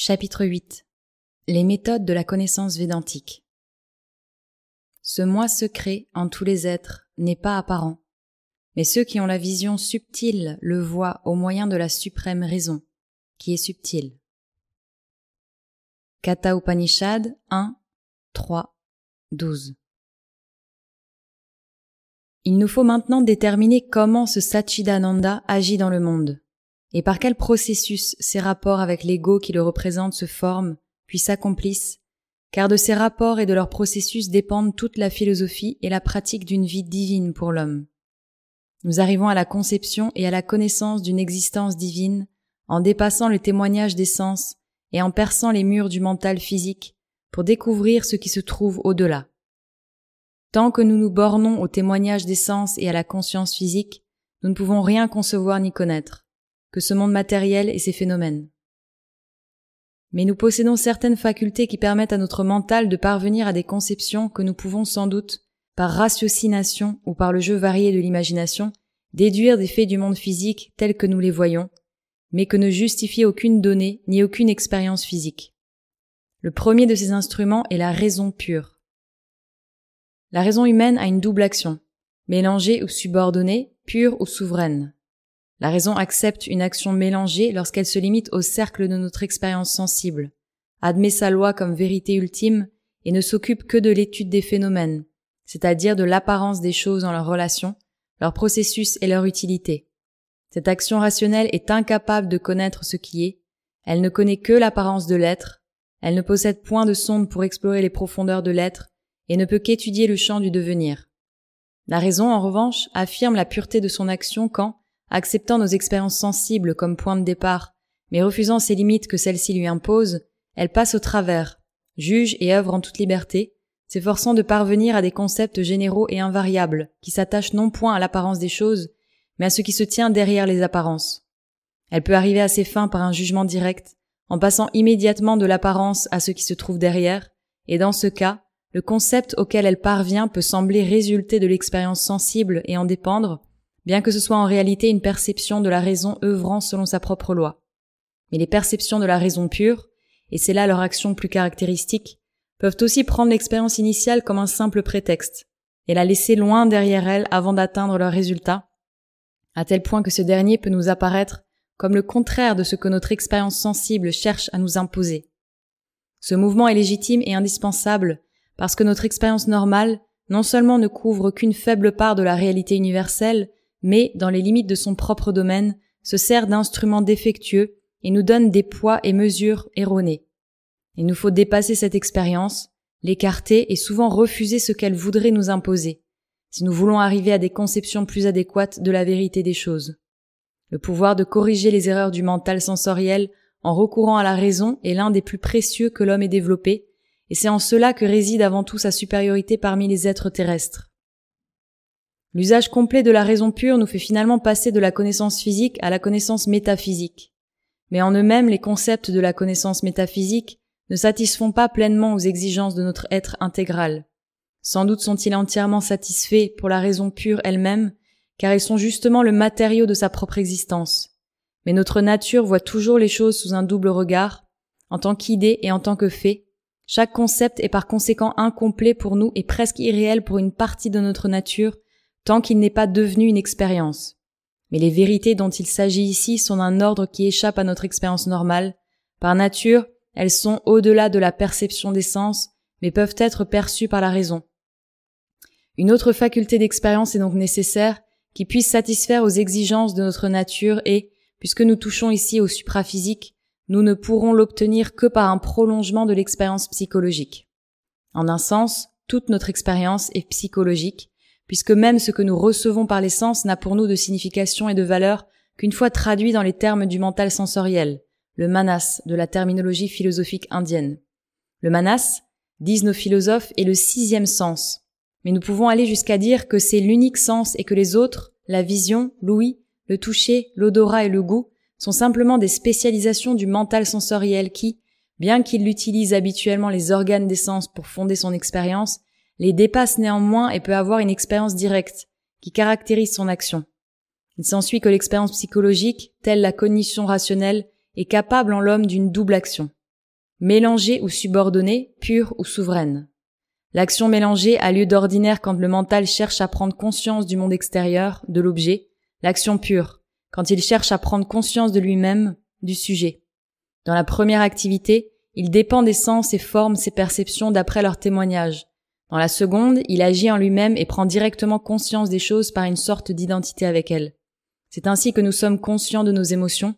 Chapitre 8 Les méthodes de la connaissance védantique. Ce moi secret en tous les êtres n'est pas apparent, mais ceux qui ont la vision subtile le voient au moyen de la suprême raison, qui est subtile. Kata Upanishad 1, 3, 12 Il nous faut maintenant déterminer comment ce Satchidananda agit dans le monde et par quel processus ces rapports avec l'ego qui le représente se forment, puis s'accomplissent, car de ces rapports et de leurs processus dépendent toute la philosophie et la pratique d'une vie divine pour l'homme. Nous arrivons à la conception et à la connaissance d'une existence divine en dépassant le témoignage des sens et en perçant les murs du mental physique pour découvrir ce qui se trouve au-delà. Tant que nous nous bornons au témoignage des sens et à la conscience physique, nous ne pouvons rien concevoir ni connaître que ce monde matériel et ses phénomènes. Mais nous possédons certaines facultés qui permettent à notre mental de parvenir à des conceptions que nous pouvons sans doute, par ratiocination ou par le jeu varié de l'imagination, déduire des faits du monde physique tels que nous les voyons, mais que ne justifie aucune donnée ni aucune expérience physique. Le premier de ces instruments est la raison pure. La raison humaine a une double action, mélangée ou subordonnée, pure ou souveraine. La raison accepte une action mélangée lorsqu'elle se limite au cercle de notre expérience sensible, admet sa loi comme vérité ultime et ne s'occupe que de l'étude des phénomènes, c'est-à-dire de l'apparence des choses en leur relation, leur processus et leur utilité. Cette action rationnelle est incapable de connaître ce qui est, elle ne connaît que l'apparence de l'être, elle ne possède point de sonde pour explorer les profondeurs de l'être et ne peut qu'étudier le champ du devenir. La raison, en revanche, affirme la pureté de son action quand, acceptant nos expériences sensibles comme point de départ, mais refusant ces limites que celles-ci lui imposent, elle passe au travers, juge et œuvre en toute liberté, s'efforçant de parvenir à des concepts généraux et invariables, qui s'attachent non point à l'apparence des choses, mais à ce qui se tient derrière les apparences. Elle peut arriver à ses fins par un jugement direct, en passant immédiatement de l'apparence à ce qui se trouve derrière, et dans ce cas, le concept auquel elle parvient peut sembler résulter de l'expérience sensible et en dépendre, bien que ce soit en réalité une perception de la raison œuvrant selon sa propre loi. Mais les perceptions de la raison pure, et c'est là leur action plus caractéristique, peuvent aussi prendre l'expérience initiale comme un simple prétexte, et la laisser loin derrière elle avant d'atteindre leur résultat, à tel point que ce dernier peut nous apparaître comme le contraire de ce que notre expérience sensible cherche à nous imposer. Ce mouvement est légitime et indispensable parce que notre expérience normale non seulement ne couvre qu'une faible part de la réalité universelle, mais, dans les limites de son propre domaine, se sert d'instruments défectueux et nous donne des poids et mesures erronés. Il nous faut dépasser cette expérience, l'écarter et souvent refuser ce qu'elle voudrait nous imposer, si nous voulons arriver à des conceptions plus adéquates de la vérité des choses. Le pouvoir de corriger les erreurs du mental sensoriel en recourant à la raison est l'un des plus précieux que l'homme ait développé, et c'est en cela que réside avant tout sa supériorité parmi les êtres terrestres. L'usage complet de la raison pure nous fait finalement passer de la connaissance physique à la connaissance métaphysique. Mais en eux-mêmes, les concepts de la connaissance métaphysique ne satisfont pas pleinement aux exigences de notre être intégral. Sans doute sont-ils entièrement satisfaits pour la raison pure elle-même, car ils sont justement le matériau de sa propre existence. Mais notre nature voit toujours les choses sous un double regard, en tant qu'idée et en tant que fait. Chaque concept est par conséquent incomplet pour nous et presque irréel pour une partie de notre nature, tant qu'il n'est pas devenu une expérience. Mais les vérités dont il s'agit ici sont d'un ordre qui échappe à notre expérience normale. Par nature, elles sont au-delà de la perception des sens, mais peuvent être perçues par la raison. Une autre faculté d'expérience est donc nécessaire qui puisse satisfaire aux exigences de notre nature et, puisque nous touchons ici au supraphysique, nous ne pourrons l'obtenir que par un prolongement de l'expérience psychologique. En un sens, toute notre expérience est psychologique, puisque même ce que nous recevons par les sens n'a pour nous de signification et de valeur qu'une fois traduit dans les termes du mental sensoriel, le manas de la terminologie philosophique indienne. Le manas, disent nos philosophes, est le sixième sens. Mais nous pouvons aller jusqu'à dire que c'est l'unique sens et que les autres, la vision, l'ouïe, le toucher, l'odorat et le goût, sont simplement des spécialisations du mental sensoriel qui, bien qu'il utilise habituellement les organes des sens pour fonder son expérience, les dépasse néanmoins et peut avoir une expérience directe, qui caractérise son action. Il s'ensuit que l'expérience psychologique, telle la cognition rationnelle, est capable en l'homme d'une double action. mélangée ou subordonnée, pure ou souveraine. L'action mélangée a lieu d'ordinaire quand le mental cherche à prendre conscience du monde extérieur, de l'objet, l'action pure, quand il cherche à prendre conscience de lui-même, du sujet. Dans la première activité, il dépend des sens et forme ses perceptions d'après leur témoignage. Dans la seconde, il agit en lui-même et prend directement conscience des choses par une sorte d'identité avec elles. C'est ainsi que nous sommes conscients de nos émotions.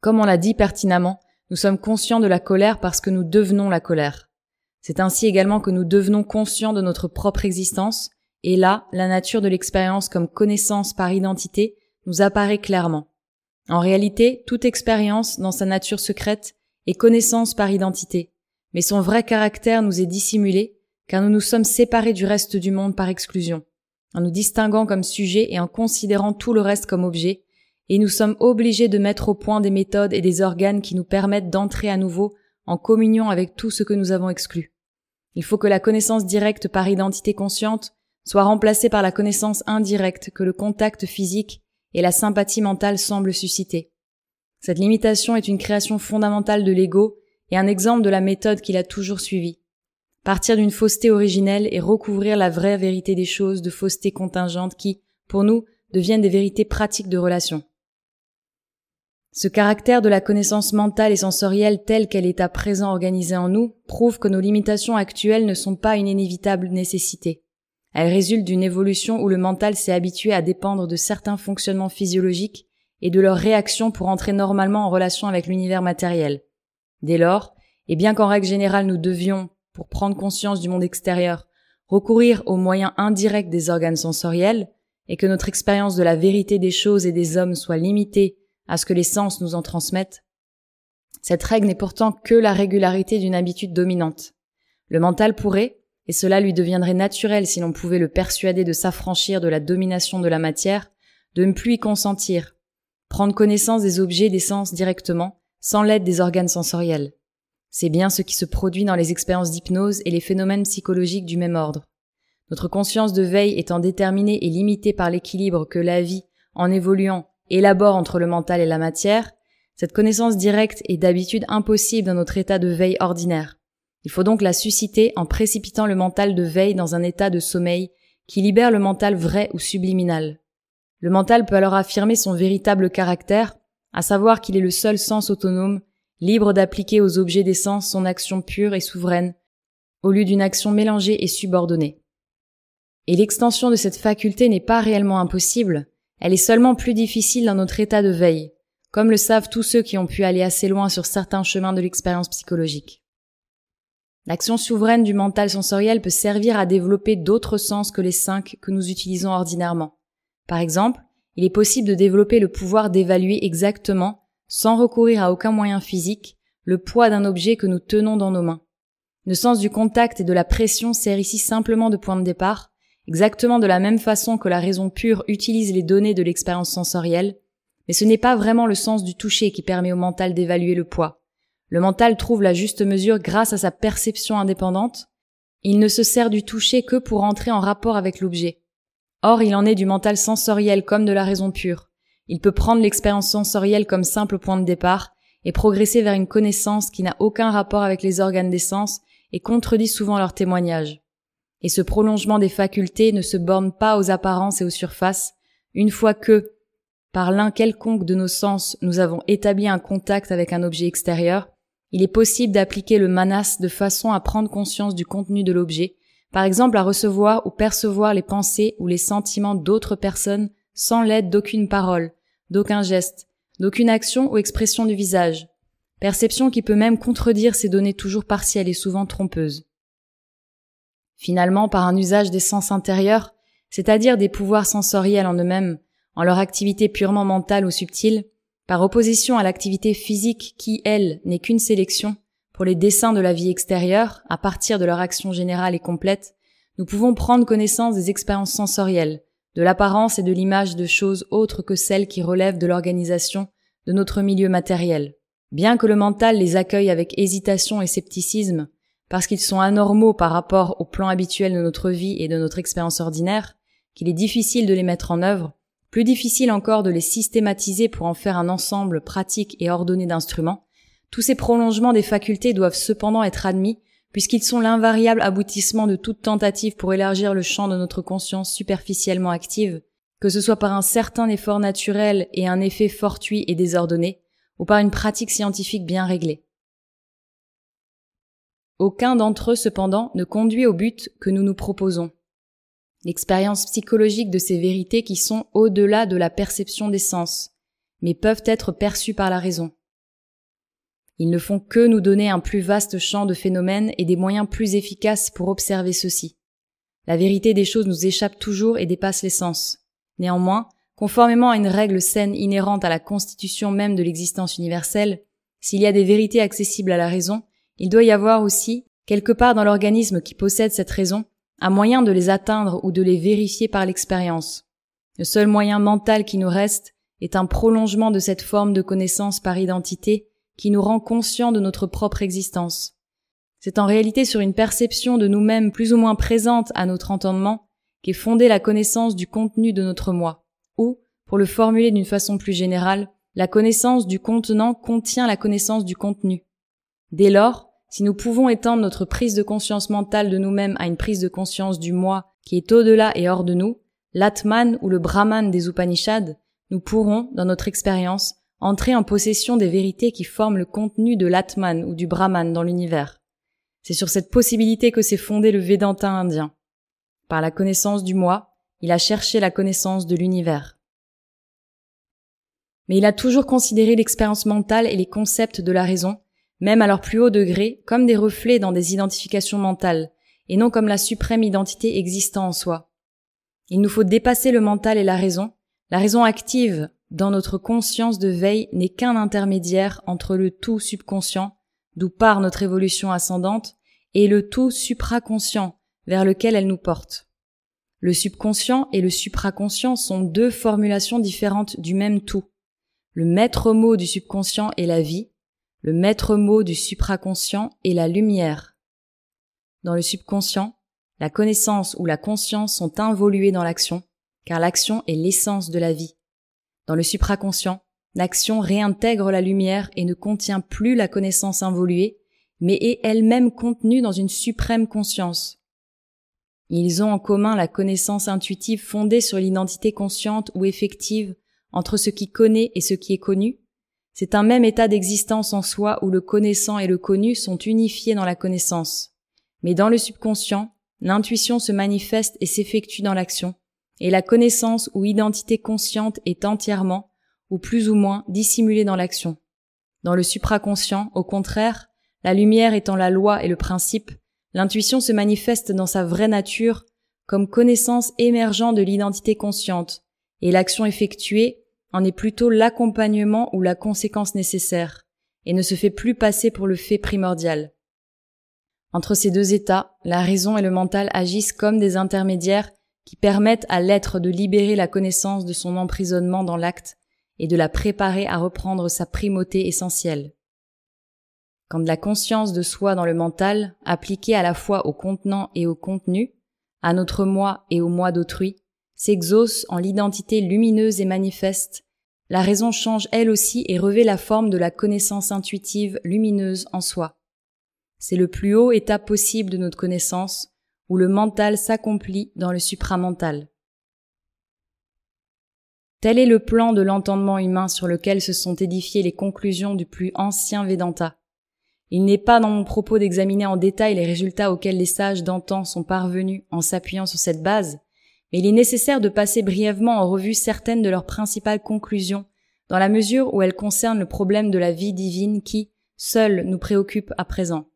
Comme on l'a dit pertinemment, nous sommes conscients de la colère parce que nous devenons la colère. C'est ainsi également que nous devenons conscients de notre propre existence, et là, la nature de l'expérience comme connaissance par identité nous apparaît clairement. En réalité, toute expérience, dans sa nature secrète, est connaissance par identité, mais son vrai caractère nous est dissimulé, car nous nous sommes séparés du reste du monde par exclusion, en nous distinguant comme sujet et en considérant tout le reste comme objet, et nous sommes obligés de mettre au point des méthodes et des organes qui nous permettent d'entrer à nouveau en communion avec tout ce que nous avons exclu. Il faut que la connaissance directe par identité consciente soit remplacée par la connaissance indirecte que le contact physique et la sympathie mentale semblent susciter. Cette limitation est une création fondamentale de l'ego et un exemple de la méthode qu'il a toujours suivie. Partir d'une fausseté originelle et recouvrir la vraie vérité des choses de fausseté contingente qui, pour nous, deviennent des vérités pratiques de relation. Ce caractère de la connaissance mentale et sensorielle telle qu'elle est à présent organisée en nous prouve que nos limitations actuelles ne sont pas une inévitable nécessité. Elles résultent d'une évolution où le mental s'est habitué à dépendre de certains fonctionnements physiologiques et de leurs réactions pour entrer normalement en relation avec l'univers matériel. Dès lors, et bien qu'en règle générale nous devions, pour prendre conscience du monde extérieur, recourir aux moyens indirects des organes sensoriels, et que notre expérience de la vérité des choses et des hommes soit limitée à ce que les sens nous en transmettent, cette règle n'est pourtant que la régularité d'une habitude dominante. Le mental pourrait, et cela lui deviendrait naturel si l'on pouvait le persuader de s'affranchir de la domination de la matière, de ne plus y consentir, prendre connaissance des objets des sens directement, sans l'aide des organes sensoriels. C'est bien ce qui se produit dans les expériences d'hypnose et les phénomènes psychologiques du même ordre. Notre conscience de veille étant déterminée et limitée par l'équilibre que la vie, en évoluant, élabore entre le mental et la matière, cette connaissance directe est d'habitude impossible dans notre état de veille ordinaire. Il faut donc la susciter en précipitant le mental de veille dans un état de sommeil qui libère le mental vrai ou subliminal. Le mental peut alors affirmer son véritable caractère, à savoir qu'il est le seul sens autonome, libre d'appliquer aux objets des sens son action pure et souveraine, au lieu d'une action mélangée et subordonnée. Et l'extension de cette faculté n'est pas réellement impossible, elle est seulement plus difficile dans notre état de veille, comme le savent tous ceux qui ont pu aller assez loin sur certains chemins de l'expérience psychologique. L'action souveraine du mental sensoriel peut servir à développer d'autres sens que les cinq que nous utilisons ordinairement. Par exemple, il est possible de développer le pouvoir d'évaluer exactement, sans recourir à aucun moyen physique, le poids d'un objet que nous tenons dans nos mains. Le sens du contact et de la pression sert ici simplement de point de départ, exactement de la même façon que la raison pure utilise les données de l'expérience sensorielle, mais ce n'est pas vraiment le sens du toucher qui permet au mental d'évaluer le poids. Le mental trouve la juste mesure grâce à sa perception indépendante. Il ne se sert du toucher que pour entrer en rapport avec l'objet. Or, il en est du mental sensoriel comme de la raison pure. Il peut prendre l'expérience sensorielle comme simple point de départ et progresser vers une connaissance qui n'a aucun rapport avec les organes des sens et contredit souvent leurs témoignages. Et ce prolongement des facultés ne se borne pas aux apparences et aux surfaces, une fois que, par l'un quelconque de nos sens, nous avons établi un contact avec un objet extérieur, il est possible d'appliquer le manas de façon à prendre conscience du contenu de l'objet par exemple à recevoir ou percevoir les pensées ou les sentiments d'autres personnes sans l'aide d'aucune parole, d'aucun geste, d'aucune action ou expression du visage. Perception qui peut même contredire ces données toujours partielles et souvent trompeuses. Finalement, par un usage des sens intérieurs, c'est-à-dire des pouvoirs sensoriels en eux-mêmes, en leur activité purement mentale ou subtile, par opposition à l'activité physique qui, elle, n'est qu'une sélection, pour les dessins de la vie extérieure, à partir de leur action générale et complète, nous pouvons prendre connaissance des expériences sensorielles, de l'apparence et de l'image de choses autres que celles qui relèvent de l'organisation de notre milieu matériel. Bien que le mental les accueille avec hésitation et scepticisme, parce qu'ils sont anormaux par rapport au plan habituel de notre vie et de notre expérience ordinaire, qu'il est difficile de les mettre en œuvre, plus difficile encore de les systématiser pour en faire un ensemble pratique et ordonné d'instruments, Tous ces prolongements des facultés doivent cependant être admis, puisqu'ils sont l'invariable aboutissement de toute tentative pour élargir le champ de notre conscience superficiellement active, que ce soit par un certain effort naturel et un effet fortuit et désordonné, ou par une pratique scientifique bien réglée. Aucun d'entre eux, cependant, ne conduit au but que nous nous proposons. L'expérience psychologique de ces vérités qui sont au-delà de la perception des sens, mais peuvent être perçues par la raison. Ils ne font que nous donner un plus vaste champ de phénomènes et des moyens plus efficaces pour observer ceux-ci. La vérité des choses nous échappe toujours et dépasse les sens. Néanmoins, conformément à une règle saine inhérente à la constitution même de l'existence universelle, s'il y a des vérités accessibles à la raison, il doit y avoir aussi, quelque part dans l'organisme qui possède cette raison, un moyen de les atteindre ou de les vérifier par l'expérience. Le seul moyen mental qui nous reste est un prolongement de cette forme de connaissance par identité qui nous rend conscients de notre propre existence. C'est en réalité sur une perception de nous-mêmes plus ou moins présente à notre entendement qu'est fondée la connaissance du contenu de notre moi, ou, pour le formuler d'une façon plus générale, la connaissance du contenant contient la connaissance du contenu. Dès lors, si nous pouvons étendre notre prise de conscience mentale de nous-mêmes à une prise de conscience du moi qui est au-delà et hors de nous, l'Atman ou le Brahman des Upanishads, nous pourrons, dans notre expérience, entrer en possession des vérités qui forment le contenu de l'Atman ou du Brahman dans l'univers. C'est sur cette possibilité que s'est fondé le Vedanta indien. Par la connaissance du moi, il a cherché la connaissance de l'univers. Mais il a toujours considéré l'expérience mentale et les concepts de la raison, même à leur plus haut degré, comme des reflets dans des identifications mentales, et non comme la suprême identité existant en soi. Il nous faut dépasser le mental et la raison, la raison active dans notre conscience de veille n'est qu'un intermédiaire entre le tout subconscient, d'où part notre évolution ascendante, et le tout supraconscient, vers lequel elle nous porte. Le subconscient et le supraconscient sont deux formulations différentes du même tout. Le maître mot du subconscient est la vie, le maître mot du supraconscient est la lumière. Dans le subconscient, la connaissance ou la conscience sont involuées dans l'action, car l'action est l'essence de la vie. Dans le supraconscient, l'action réintègre la lumière et ne contient plus la connaissance involuée, mais est elle-même contenue dans une suprême conscience. Ils ont en commun la connaissance intuitive fondée sur l'identité consciente ou effective entre ce qui connaît et ce qui est connu. C'est un même état d'existence en soi où le connaissant et le connu sont unifiés dans la connaissance. Mais dans le subconscient, l'intuition se manifeste et s'effectue dans l'action, et la connaissance ou identité consciente est entièrement, ou plus ou moins, dissimulée dans l'action. Dans le supraconscient, au contraire, la lumière étant la loi et le principe, l'intuition se manifeste dans sa vraie nature comme connaissance émergent de l'identité consciente, et l'action effectuée en est plutôt l'accompagnement ou la conséquence nécessaire, et ne se fait plus passer pour le fait primordial. Entre ces deux états, la raison et le mental agissent comme des intermédiaires qui permettent à l'être de libérer la connaissance de son emprisonnement dans l'acte et de la préparer à reprendre sa primauté essentielle. Quand la conscience de soi dans le mental, appliquée à la fois au contenant et au contenu, à notre moi et au moi d'autrui, s'exauce en l'identité lumineuse et manifeste, la raison change elle aussi et revêt la forme de la connaissance intuitive lumineuse en soi. C'est le plus haut état possible de notre connaissance, où le mental s'accomplit dans le supramental. Tel est le plan de l'entendement humain sur lequel se sont édifiées les conclusions du plus ancien Vedanta. Il n'est pas dans mon propos d'examiner en détail les résultats auxquels les sages d'antan sont parvenus en s'appuyant sur cette base, mais il est nécessaire de passer brièvement en revue certaines de leurs principales conclusions, dans la mesure où elles concernent le problème de la vie divine qui, seul, nous préoccupe à présent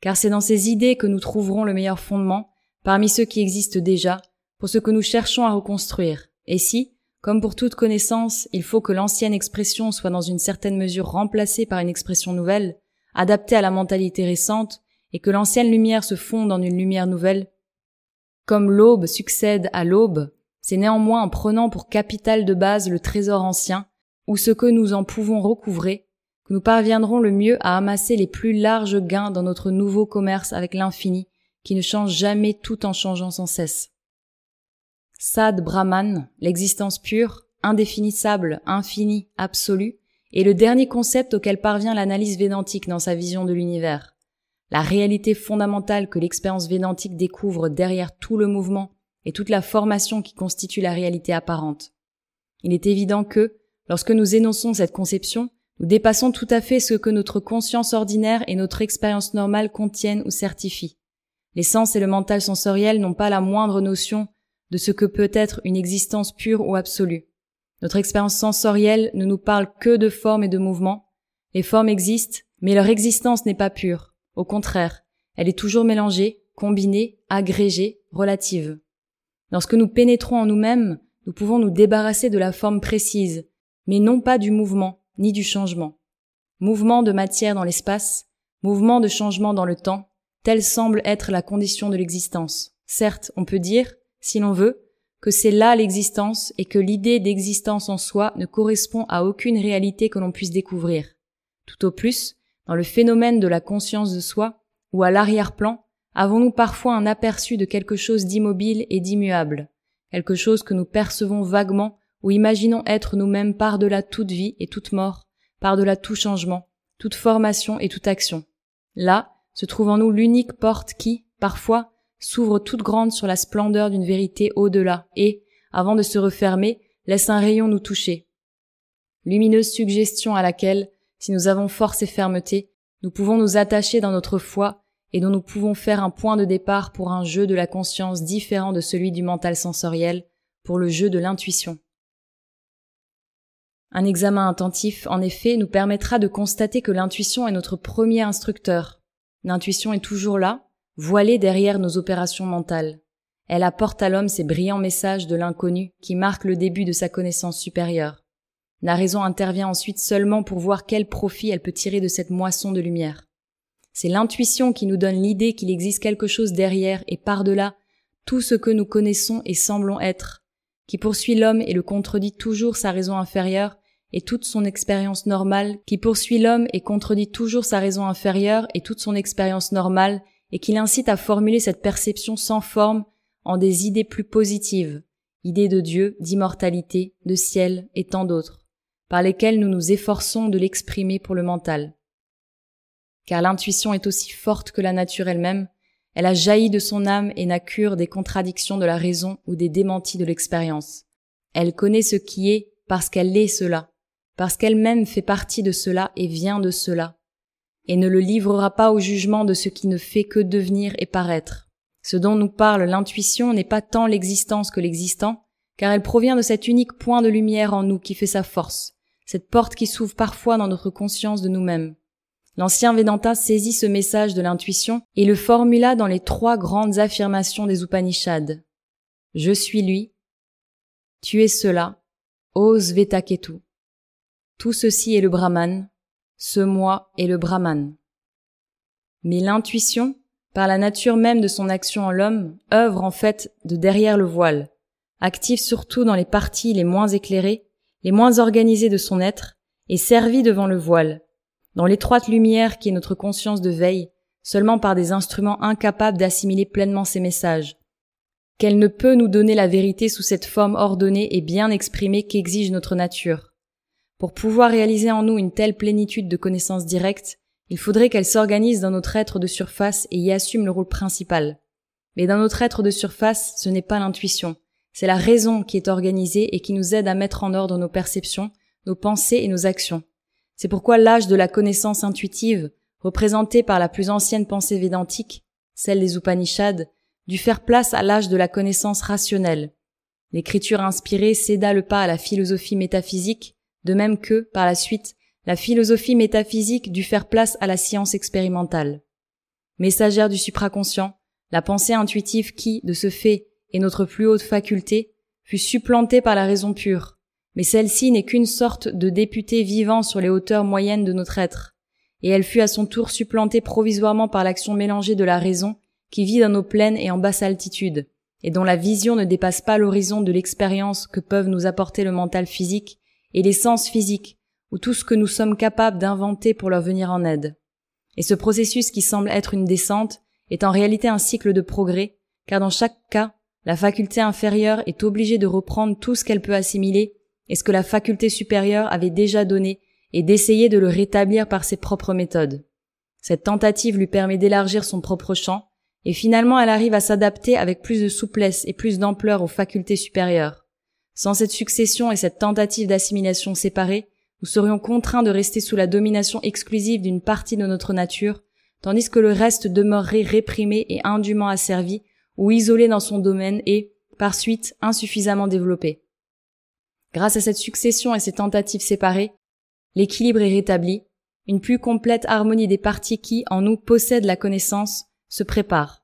car c'est dans ces idées que nous trouverons le meilleur fondement, parmi ceux qui existent déjà, pour ce que nous cherchons à reconstruire. Et si, comme pour toute connaissance, il faut que l'ancienne expression soit dans une certaine mesure remplacée par une expression nouvelle, adaptée à la mentalité récente, et que l'ancienne lumière se fonde en une lumière nouvelle, comme l'aube succède à l'aube, c'est néanmoins en prenant pour capital de base le trésor ancien, ou ce que nous en pouvons recouvrer, nous parviendrons le mieux à amasser les plus larges gains dans notre nouveau commerce avec l'infini, qui ne change jamais tout en changeant sans cesse. Sad Brahman, l'existence pure, indéfinissable, infinie, absolue, est le dernier concept auquel parvient l'analyse védantique dans sa vision de l'univers. La réalité fondamentale que l'expérience védantique découvre derrière tout le mouvement et toute la formation qui constitue la réalité apparente. Il est évident que, lorsque nous énonçons cette conception, nous dépassons tout à fait ce que notre conscience ordinaire et notre expérience normale contiennent ou certifient. Les sens et le mental sensoriel n'ont pas la moindre notion de ce que peut être une existence pure ou absolue. Notre expérience sensorielle ne nous parle que de formes et de mouvements. Les formes existent, mais leur existence n'est pas pure. Au contraire, elle est toujours mélangée, combinée, agrégée, relative. Lorsque nous pénétrons en nous-mêmes, nous pouvons nous débarrasser de la forme précise, mais non pas du mouvement, ni du changement. Mouvement de matière dans l'espace, mouvement de changement dans le temps, telle semble être la condition de l'existence. Certes, on peut dire, si l'on veut, que c'est là l'existence et que l'idée d'existence en soi ne correspond à aucune réalité que l'on puisse découvrir. Tout au plus, dans le phénomène de la conscience de soi, ou à l'arrière-plan, avons-nous parfois un aperçu de quelque chose d'immobile et d'immuable, quelque chose que nous percevons vaguement ou imaginons être nous-mêmes par-delà toute vie et toute mort, par-delà tout changement, toute formation et toute action. Là se trouve en nous l'unique porte qui, parfois, s'ouvre toute grande sur la splendeur d'une vérité au-delà et, avant de se refermer, laisse un rayon nous toucher. Lumineuse suggestion à laquelle, si nous avons force et fermeté, nous pouvons nous attacher dans notre foi et dont nous pouvons faire un point de départ pour un jeu de la conscience différent de celui du mental sensoriel, pour le jeu de l'intuition. Un examen attentif, en effet, nous permettra de constater que l'intuition est notre premier instructeur. L'intuition est toujours là, voilée derrière nos opérations mentales. Elle apporte à l'homme ces brillants messages de l'inconnu qui marquent le début de sa connaissance supérieure. La raison intervient ensuite seulement pour voir quel profit elle peut tirer de cette moisson de lumière. C'est l'intuition qui nous donne l'idée qu'il existe quelque chose derrière et par-delà tout ce que nous connaissons et semblons être, qui poursuit l'homme et le contredit toujours sa raison inférieure et toute son expérience normale, qui poursuit l'homme et contredit toujours sa raison inférieure et toute son expérience normale, et qui l'incite à formuler cette perception sans forme en des idées plus positives, idées de Dieu, d'immortalité, de ciel et tant d'autres, par lesquelles nous nous efforçons de l'exprimer pour le mental car l'intuition est aussi forte que la nature elle-même, elle a jailli de son âme et n'a cure des contradictions de la raison ou des démentis de l'expérience. Elle connaît ce qui est parce qu'elle est cela, parce qu'elle-même fait partie de cela et vient de cela, et ne le livrera pas au jugement de ce qui ne fait que devenir et paraître. Ce dont nous parle l'intuition n'est pas tant l'existence que l'existant, car elle provient de cet unique point de lumière en nous qui fait sa force, cette porte qui s'ouvre parfois dans notre conscience de nous-mêmes. L'ancien Vedanta saisit ce message de l'intuition et le formula dans les trois grandes affirmations des Upanishads. Je suis lui, tu es cela, ose Vetaketu. Tout ceci est le Brahman, ce moi est le Brahman. Mais l'intuition, par la nature même de son action en l'homme, œuvre en fait de derrière le voile, active surtout dans les parties les moins éclairées, les moins organisées de son être, et servie devant le voile, dans l'étroite lumière qui est notre conscience de veille, seulement par des instruments incapables d'assimiler pleinement ces messages, qu'elle ne peut nous donner la vérité sous cette forme ordonnée et bien exprimée qu'exige notre nature. Pour pouvoir réaliser en nous une telle plénitude de connaissances directes, il faudrait qu'elle s'organise dans notre être de surface et y assume le rôle principal. Mais dans notre être de surface, ce n'est pas l'intuition, c'est la raison qui est organisée et qui nous aide à mettre en ordre nos perceptions, nos pensées et nos actions. C'est pourquoi l'âge de la connaissance intuitive, représenté par la plus ancienne pensée védantique, celle des Upanishads, dut faire place à l'âge de la connaissance rationnelle. L'écriture inspirée céda le pas à la philosophie métaphysique, de même que, par la suite, la philosophie métaphysique dut faire place à la science expérimentale. Messagère du supraconscient, la pensée intuitive qui, de ce fait, est notre plus haute faculté, fut supplantée par la raison pure, mais celle-ci n'est qu'une sorte de député vivant sur les hauteurs moyennes de notre être, et elle fut à son tour supplantée provisoirement par l'action mélangée de la raison, qui vit dans nos plaines et en basse altitude, et dont la vision ne dépasse pas l'horizon de l'expérience que peuvent nous apporter le mental physique et les sens physiques, ou tout ce que nous sommes capables d'inventer pour leur venir en aide. Et ce processus qui semble être une descente est en réalité un cycle de progrès, car dans chaque cas, la faculté inférieure est obligée de reprendre tout ce qu'elle peut assimiler et ce que la faculté supérieure avait déjà donné et d'essayer de le rétablir par ses propres méthodes. Cette tentative lui permet d'élargir son propre champ, et finalement elle arrive à s'adapter avec plus de souplesse et plus d'ampleur aux facultés supérieures. Sans cette succession et cette tentative d'assimilation séparée, nous serions contraints de rester sous la domination exclusive d'une partie de notre nature, tandis que le reste demeurerait réprimé et indûment asservi ou isolé dans son domaine et, par suite, insuffisamment développé. Grâce à cette succession et ces tentatives séparées, l'équilibre est rétabli, une plus complète harmonie des parties qui, en nous, possèdent la connaissance, se prépare.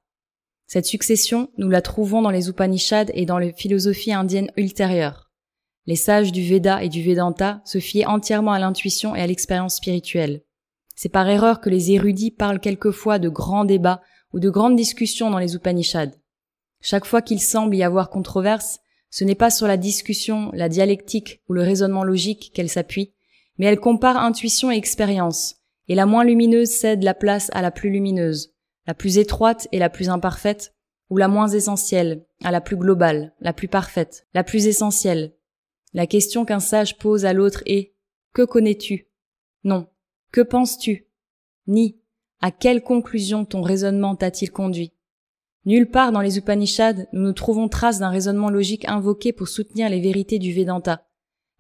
Cette succession, nous la trouvons dans les Upanishads et dans les philosophies indiennes ultérieures. Les sages du Veda et du Vedanta se fiaient entièrement à l'intuition et à l'expérience spirituelle. C'est par erreur que les érudits parlent quelquefois de grands débats ou de grandes discussions dans les Upanishads. Chaque fois qu'il semble y avoir controverse, ce n'est pas sur la discussion, la dialectique ou le raisonnement logique qu'elle s'appuie, mais elle compare intuition et expérience, et la moins lumineuse cède la place à la plus lumineuse, la plus étroite et la plus imparfaite, ou la moins essentielle à la plus globale, la plus parfaite, la plus essentielle. La question qu'un sage pose à l'autre est Que connais-tu? Non. Que penses-tu? Ni à quelle conclusion ton raisonnement t'a-t-il conduit? Nulle part dans les Upanishads nous ne trouvons trace d'un raisonnement logique invoqué pour soutenir les vérités du Vedanta.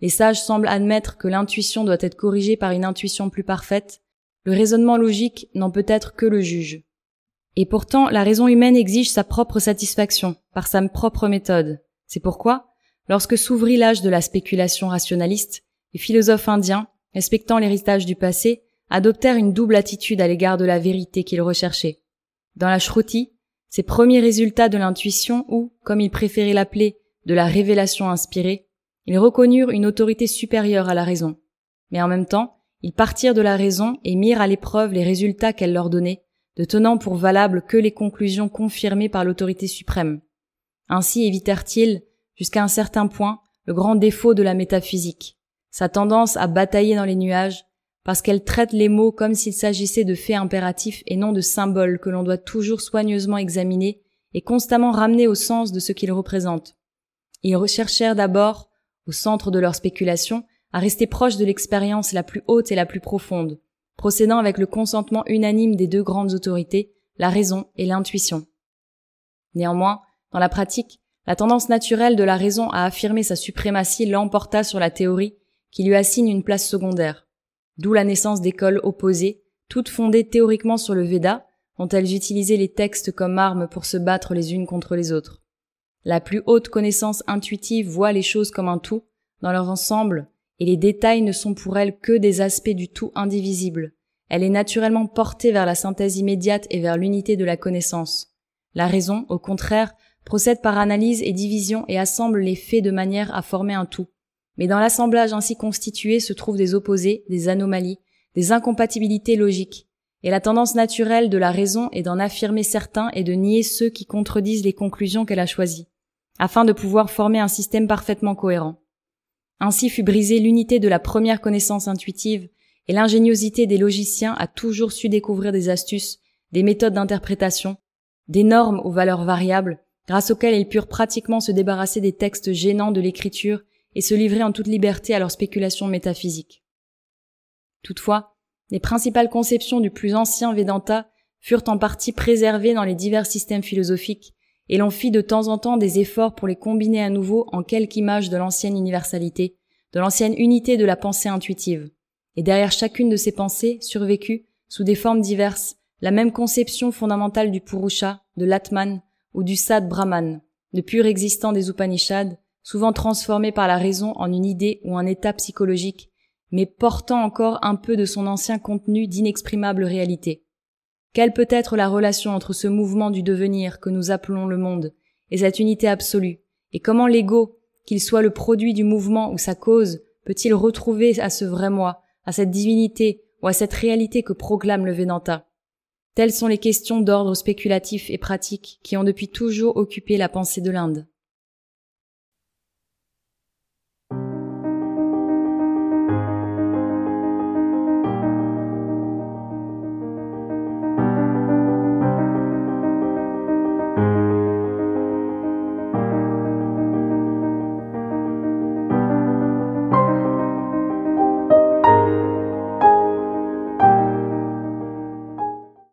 Les sages semblent admettre que l'intuition doit être corrigée par une intuition plus parfaite. Le raisonnement logique n'en peut être que le juge. Et pourtant, la raison humaine exige sa propre satisfaction, par sa propre méthode. C'est pourquoi, lorsque s'ouvrit l'âge de la spéculation rationaliste, les philosophes indiens, respectant l'héritage du passé, adoptèrent une double attitude à l'égard de la vérité qu'ils recherchaient. Dans la Shruti, ces premiers résultats de l'intuition ou, comme ils préféraient l'appeler, de la révélation inspirée, ils reconnurent une autorité supérieure à la raison. Mais en même temps, ils partirent de la raison et mirent à l'épreuve les résultats qu'elle leur donnait, de tenant pour valables que les conclusions confirmées par l'autorité suprême. Ainsi évitèrent-ils, jusqu'à un certain point, le grand défaut de la métaphysique, sa tendance à batailler dans les nuages, parce qu'elle traite les mots comme s'il s'agissait de faits impératifs et non de symboles que l'on doit toujours soigneusement examiner et constamment ramener au sens de ce qu'ils représentent. Ils recherchèrent d'abord, au centre de leur spéculation, à rester proches de l'expérience la plus haute et la plus profonde, procédant avec le consentement unanime des deux grandes autorités, la raison et l'intuition. Néanmoins, dans la pratique, la tendance naturelle de la raison à affirmer sa suprématie l'emporta sur la théorie, qui lui assigne une place secondaire. D'où la naissance d'écoles opposées, toutes fondées théoriquement sur le Veda, dont elles utilisaient les textes comme armes pour se battre les unes contre les autres? La plus haute connaissance intuitive voit les choses comme un tout, dans leur ensemble, et les détails ne sont pour elle que des aspects du tout indivisible. Elle est naturellement portée vers la synthèse immédiate et vers l'unité de la connaissance. La raison, au contraire, procède par analyse et division et assemble les faits de manière à former un tout. Mais dans l'assemblage ainsi constitué se trouvent des opposés, des anomalies, des incompatibilités logiques. Et la tendance naturelle de la raison est d'en affirmer certains et de nier ceux qui contredisent les conclusions qu'elle a choisies, afin de pouvoir former un système parfaitement cohérent. Ainsi fut brisée l'unité de la première connaissance intuitive, et l'ingéniosité des logiciens a toujours su découvrir des astuces, des méthodes d'interprétation, des normes aux valeurs variables, grâce auxquelles ils purent pratiquement se débarrasser des textes gênants de l'écriture et se livrer en toute liberté à leurs spéculations métaphysiques. Toutefois, les principales conceptions du plus ancien Vedanta furent en partie préservées dans les divers systèmes philosophiques, et l'on fit de temps en temps des efforts pour les combiner à nouveau en quelque image de l'ancienne universalité, de l'ancienne unité de la pensée intuitive. Et derrière chacune de ces pensées survécut, sous des formes diverses, la même conception fondamentale du Purusha, de l'Atman ou du Sad Brahman, le pur existant des Upanishads, souvent transformé par la raison en une idée ou un état psychologique, mais portant encore un peu de son ancien contenu d'inexprimable réalité. Quelle peut être la relation entre ce mouvement du devenir que nous appelons le monde et cette unité absolue, et comment l'ego, qu'il soit le produit du mouvement ou sa cause, peut-il retrouver à ce vrai moi, à cette divinité ou à cette réalité que proclame le Vedanta? Telles sont les questions d'ordre spéculatif et pratique qui ont depuis toujours occupé la pensée de l'Inde.